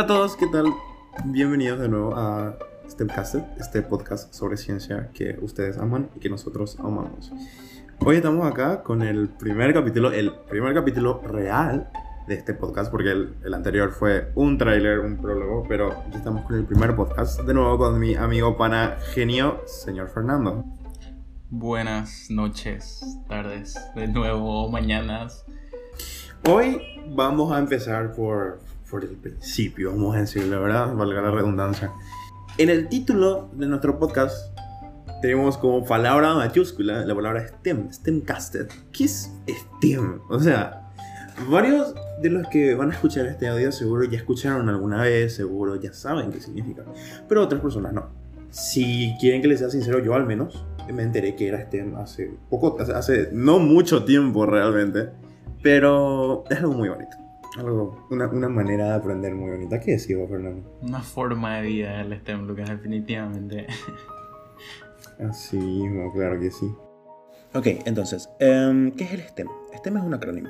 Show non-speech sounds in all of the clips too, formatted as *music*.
Hola a todos, ¿qué tal? Bienvenidos de nuevo a STEMcast, este podcast sobre ciencia que ustedes aman y que nosotros amamos. Hoy estamos acá con el primer capítulo, el primer capítulo real de este podcast, porque el, el anterior fue un tráiler, un prólogo, pero aquí estamos con el primer podcast, de nuevo con mi amigo pana genio, señor Fernando. Buenas noches, tardes, de nuevo, mañanas. Hoy vamos a empezar por, por el principio, vamos a decir, la verdad, valga la redundancia. En el título de nuestro podcast tenemos como palabra mayúscula la palabra STEM, STEMcasted. ¿Qué es STEM? O sea, varios de los que van a escuchar este audio seguro ya escucharon alguna vez, seguro ya saben qué significa, pero otras personas no. Si quieren que les sea sincero, yo al menos me enteré que era STEM hace poco, hace, hace no mucho tiempo realmente, pero es algo muy bonito. Algo, una, una manera de aprender muy bonita. ¿Qué decís vos, Fernando? Una forma de vida el STEM, Lucas, definitivamente. *laughs* Así mismo, claro que sí. Ok, entonces, em, ¿qué es el STEM? STEM es un acrónimo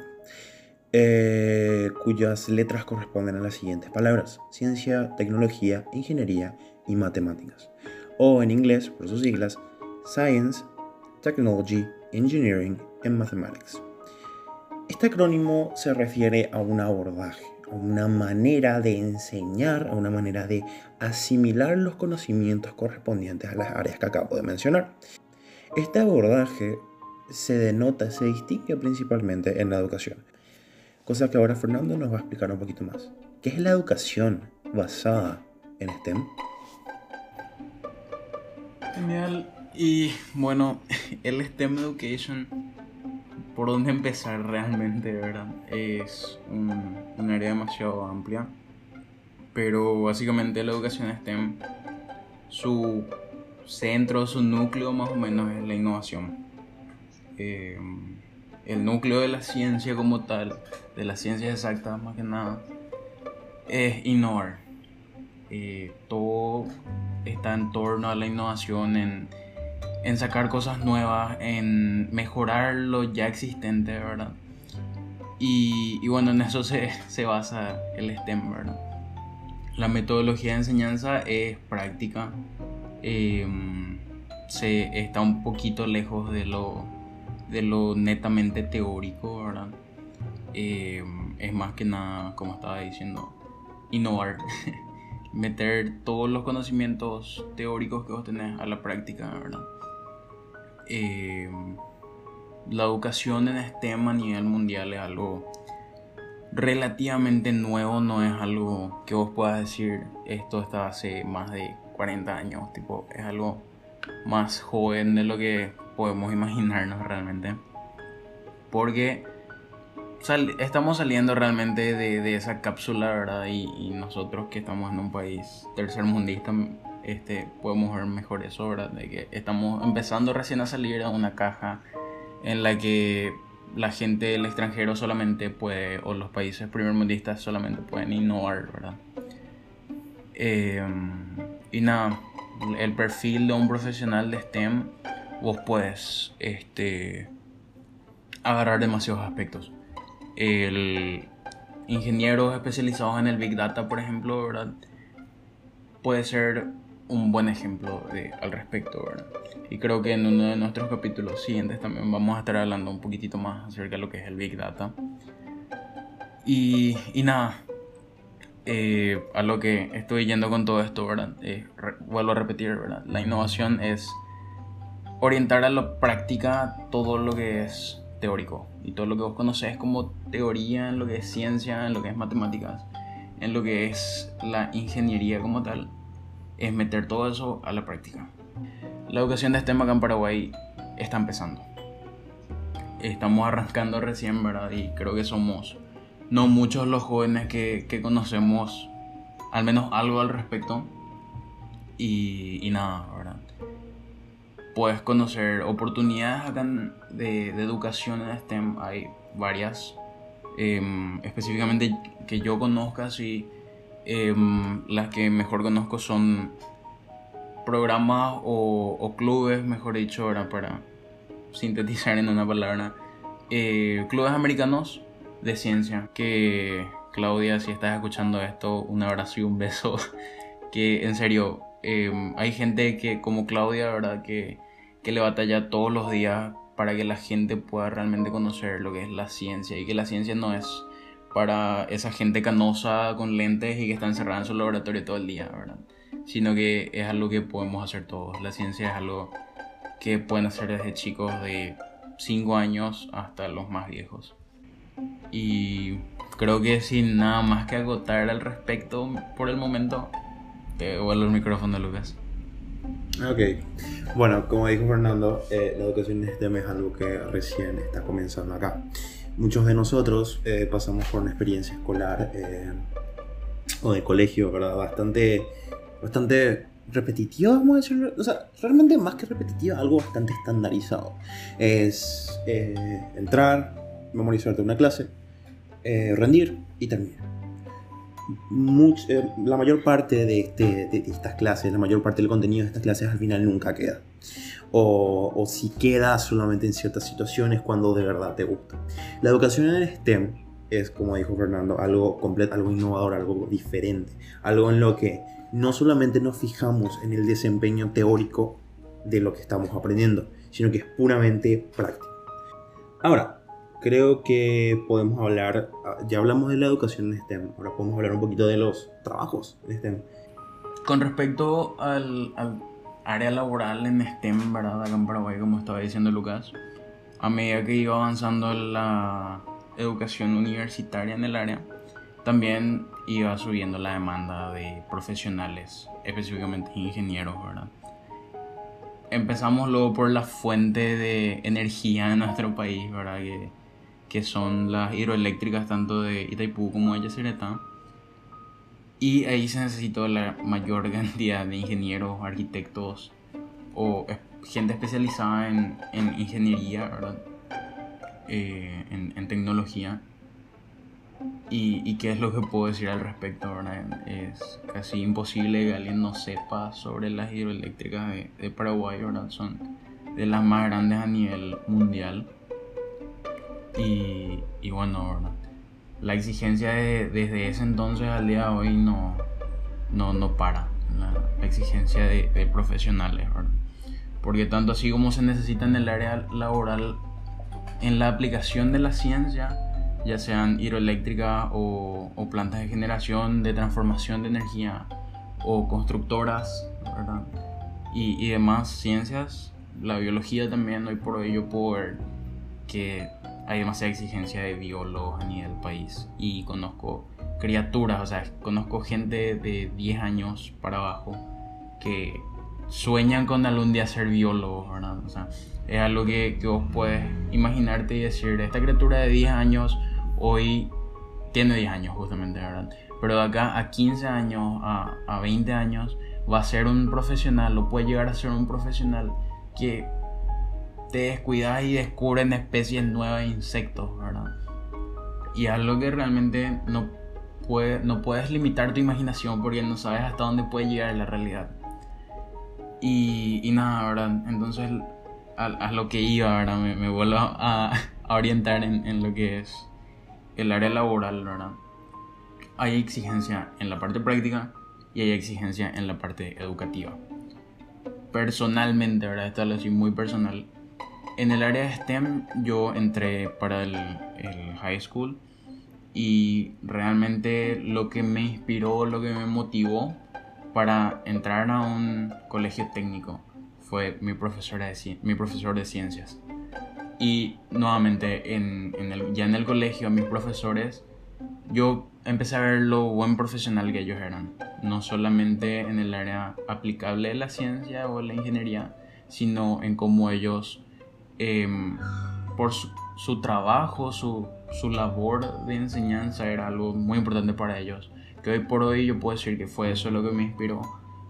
eh, cuyas letras corresponden a las siguientes palabras: ciencia, tecnología, ingeniería y matemáticas. O en inglés, por sus siglas, Science, Technology, Engineering and Mathematics. Este acrónimo se refiere a un abordaje, a una manera de enseñar, a una manera de asimilar los conocimientos correspondientes a las áreas que acabo de mencionar. Este abordaje se denota, se distingue principalmente en la educación, cosa que ahora Fernando nos va a explicar un poquito más. ¿Qué es la educación basada en STEM? Genial. Y bueno, *laughs* el STEM Education, por dónde empezar realmente, ¿verdad? Es un, un área demasiado amplia. Pero básicamente la educación STEM, su centro, su núcleo más o menos es la innovación. Eh, el núcleo de la ciencia como tal, de las ciencias exactas más que nada, es innovar. Eh, todo está en torno a la innovación, en, en sacar cosas nuevas, en mejorar lo ya existente, ¿verdad? Y, bueno, en eso se, se, basa el STEM, ¿verdad? La metodología de enseñanza es práctica, eh, se está un poquito lejos de lo, de lo netamente teórico, ¿verdad? Eh, es más que nada, como estaba diciendo, innovar. *laughs* meter todos los conocimientos teóricos que vos tenés a la práctica, ¿verdad? Eh, la educación en STEM a nivel mundial es algo relativamente nuevo, no es algo que vos puedas decir esto está hace más de 40 años, tipo, es algo más joven de lo que podemos imaginarnos realmente. Porque estamos saliendo realmente de, de, esa cápsula, ¿verdad? Y, nosotros que estamos en un país tercermundista, este, podemos ver mejor eso, ¿verdad? De que estamos empezando recién a salir de una caja en la que la gente del extranjero solamente puede, o los países primermundistas solamente pueden innovar, ¿verdad? Eh, y nada, el perfil de un profesional de STEM, vos puedes este, agarrar demasiados aspectos el ingenieros especializados en el Big Data, por ejemplo, ¿verdad? puede ser un buen ejemplo de, al respecto. ¿verdad? Y creo que en uno de nuestros capítulos siguientes también vamos a estar hablando un poquitito más acerca de lo que es el Big Data. Y, y nada, eh, a lo que estoy yendo con todo esto, ¿verdad? Eh, vuelvo a repetir, ¿verdad? La innovación es orientar a la práctica todo lo que es teórico y todo lo que vos conocés como teoría, en lo que es ciencia, en lo que es matemáticas, en lo que es la ingeniería como tal, es meter todo eso a la práctica. La educación de STEM acá en Paraguay está empezando. Estamos arrancando recién, ¿verdad? Y creo que somos no muchos los jóvenes que, que conocemos al menos algo al respecto. Y, y nada, ¿verdad? Puedes conocer oportunidades acá de, de, educación en STEM. Hay varias. Eh, específicamente que yo conozca, sí. Eh, las que mejor conozco son programas o, clubes, mejor dicho, para sintetizar en una palabra. Eh, clubes americanos de ciencia que, Claudia, si estás escuchando esto, un abrazo y un beso. *laughs* que en serio, em, hay gente que, como Claudia, ¿verdad? Que, que le batalla todos los días para que la gente pueda realmente conocer lo que es la ciencia y que la ciencia no es para esa gente canosa con lentes y que está encerrada en su laboratorio todo el día, ¿verdad? Sino que es algo que podemos hacer todos. La ciencia es algo que pueden hacer desde chicos de 5 años hasta los más viejos. Y creo que sin nada más que agotar al respecto por el momento, te vuelvo el micrófono, Lucas. Ok. Bueno, como dijo Fernando, eh, la educación en STEM es algo que recién está comenzando acá. Muchos de nosotros eh, pasamos por una experiencia escolar eh, o de colegio, ¿verdad? Bastante, bastante repetitiva, vamos a decirlo. O sea, realmente más que repetitiva, algo bastante estandarizado. Es entrar, memorizarte una clase, rendir y terminar. La mayor parte de, estas clases, la mayor parte del contenido de estas clases al final nunca queda o, si queda solamente en ciertas situaciones cuando de verdad te gusta. La educación en STEM es, como dijo Fernando, algo completo, algo innovador, algo diferente, algo en lo que no solamente nos fijamos en el desempeño teórico de lo que estamos aprendiendo, sino que es puramente práctico. Ahora, creo que podemos hablar, ya hablamos de la educación en STEM, ahora podemos hablar un poquito de los trabajos en STEM. Con respecto al área laboral en STEM, ¿verdad? Acá en Paraguay, como estaba diciendo Lucas, a medida que iba avanzando la educación universitaria en el área, también iba subiendo la demanda de profesionales, específicamente ingenieros, ¿verdad? Empezamos luego por la fuente de energía en nuestro país, ¿verdad? Que, que son las hidroeléctricas tanto de Itaipú como de Yacyretá y ahí se necesitó la mayor *laughs* cantidad de ingenieros, arquitectos o gente especializada en, en ingeniería, ¿verdad? Eh, en, en, tecnología. Y, qué es lo que puedo decir al respecto, ¿verdad? Es casi imposible que alguien no sepa sobre las hidroeléctricas de, de Paraguay, ¿verdad? Son de las más grandes a nivel mundial. Y, y bueno, ¿verdad? la exigencia desde ese entonces al día de hoy no, no, no para. La, exigencia de, profesionales, Porque tanto así como se necesita en el área laboral, en la aplicación de la ciencia, ya sean hidroeléctricas o, plantas de generación, de transformación de energía o constructoras, Y, y demás ciencias, la biología también, hoy por hoy puedo ver que hay demasiada exigencia de biólogos a nivel país y conozco criaturas, o sea, conozco gente de 10 años para abajo que sueñan con algún día ser biólogos, ¿verdad? O sea, es algo que, que vos puedes imaginarte y decir, esta criatura de 10 años hoy tiene 10 años justamente, ¿verdad? Pero de acá a 15 años, a, a 20 años, va a ser un profesional o puede llegar a ser un profesional que te descuidas y descubren especies nuevas insectos, ¿verdad? Y algo que realmente no, puede, no puedes limitar tu imaginación porque no sabes hasta dónde puede llegar la realidad. Y, nada, ¿verdad? Entonces, a, lo que iba, ¿verdad? Me, vuelvo a, *laughs* orientar en, lo que es el área laboral, ¿verdad? Hay exigencia en la parte práctica y hay exigencia en la parte educativa. Personalmente, ¿verdad? Esto lo muy personal en el área de STEM yo entré para el, high school y realmente lo que me inspiró, lo que me motivó para entrar a un colegio técnico fue mi, profesora de, mi profesor de ciencias. Y nuevamente, en, el, ya en el colegio, mis profesores, yo empecé a ver lo buen profesional que ellos eran. No solamente en el área aplicable de la ciencia o la ingeniería, sino en cómo ellos Em, por su, trabajo, su, labor de enseñanza era algo muy importante para ellos. Que hoy por hoy yo puedo decir que fue eso lo que me inspiró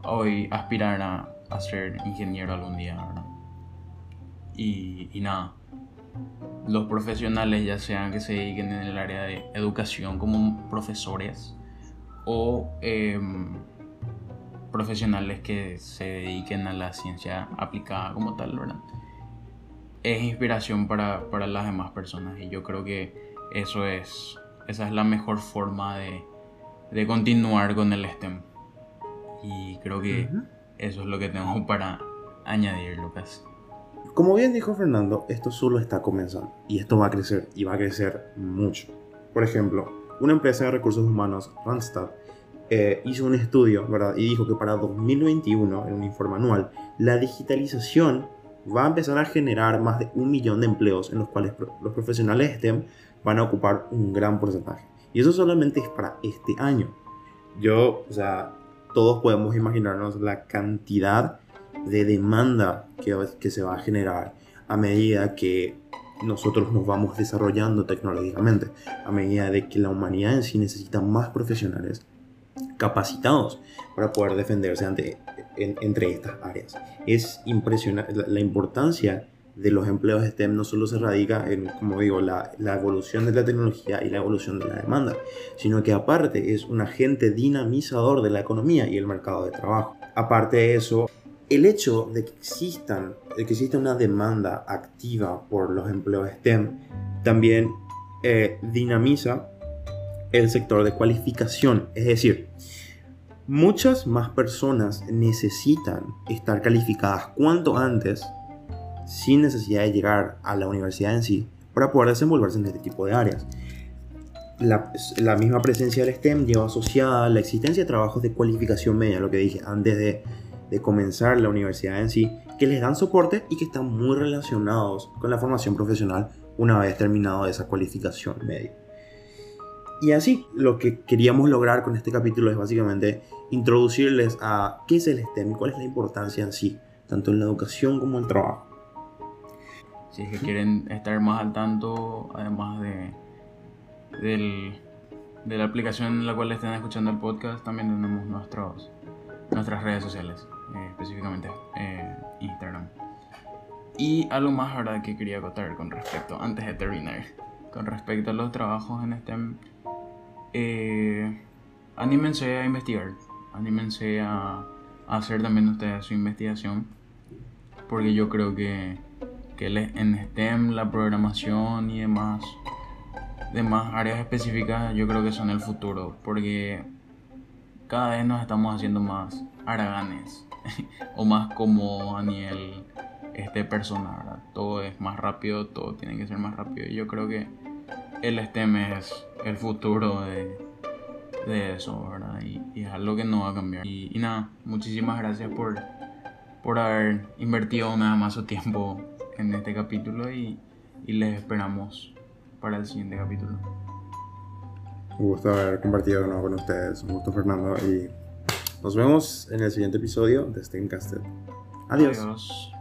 a hoy aspirar a, ser ingeniero algún día, Y, nada, los profesionales, ya sean que se dediquen en el área de educación como profesores o em, profesionales que se dediquen a la ciencia aplicada como tal, ¿verdad? Es inspiración para, para, las demás personas y yo creo que eso es esa es la mejor forma de, de continuar con el STEM. Y creo que eso es lo que tengo *laughs* para añadir, Lucas. Como bien dijo Fernando, esto solo está comenzando y esto va a crecer y va a crecer mucho. Por ejemplo, una empresa de recursos humanos, Randstad, eh, hizo un estudio ¿verdad? y dijo que para 2021, en un informe anual, la digitalización va a empezar a generar más de un millón de empleos en los cuales los profesionales STEM van a ocupar un gran porcentaje. Y eso solamente es para este año. Yo, o sea, todos podemos imaginarnos la cantidad de demanda que, que se va a generar a medida que nosotros nos vamos desarrollando tecnológicamente, a medida de que la humanidad en sí necesita más profesionales capacitados para poder defenderse ante, entre estas áreas. Es impresionante la, importancia de los empleos STEM no solo se radica en, como digo, la, la, evolución de la tecnología y la evolución de la demanda, sino que aparte es un agente dinamizador de la economía y el mercado de trabajo. Aparte de eso, el hecho de que existan, de que exista una demanda activa por los empleos STEM también eh, dinamiza el sector de cualificación. Es decir, muchas más personas necesitan estar calificadas cuanto antes sin necesidad de llegar a la universidad en sí para poder desenvolverse en este tipo de áreas. La, misma presencia del STEM lleva asociada la existencia de trabajos de cualificación media, lo que dije antes de de comenzar la universidad en sí, que les dan soporte y que están muy relacionados con la formación profesional una vez terminado esa cualificación media. Y así, lo que queríamos lograr con este capítulo es básicamente introducirles a qué es el STEM y cuál es la importancia en sí, tanto en la educación como en el trabajo. Si es que quieren estar más al tanto, además de, de la aplicación en la cual estén escuchando el podcast, también tenemos nuestros, nuestras redes sociales. Eh, específicamente eh, Instagram. Y algo más ahora que quería contar con respecto, antes de terminar, con respecto a los trabajos en STEM, eh, anímense a investigar, anímense a, hacer también ustedes su investigación, porque yo creo que, que en STEM la programación y demás, demás áreas específicas, yo creo que son el futuro, porque cada vez nos estamos haciendo más haraganes *laughs* o más como a nivel este, personal. Todo es más rápido, todo tiene que ser más rápido. Y yo creo que el STEM es el futuro de, de eso, ¿verdad? Y, es algo que no va a cambiar. Y, nada, muchísimas gracias por, por haber invertido nada más su tiempo en este capítulo y, y les esperamos para el siguiente capítulo. Un gusto haber compartido con ustedes. Un gusto, Fernando. Y nos vemos en el siguiente episodio de Steamcasted. Adiós. Adiós.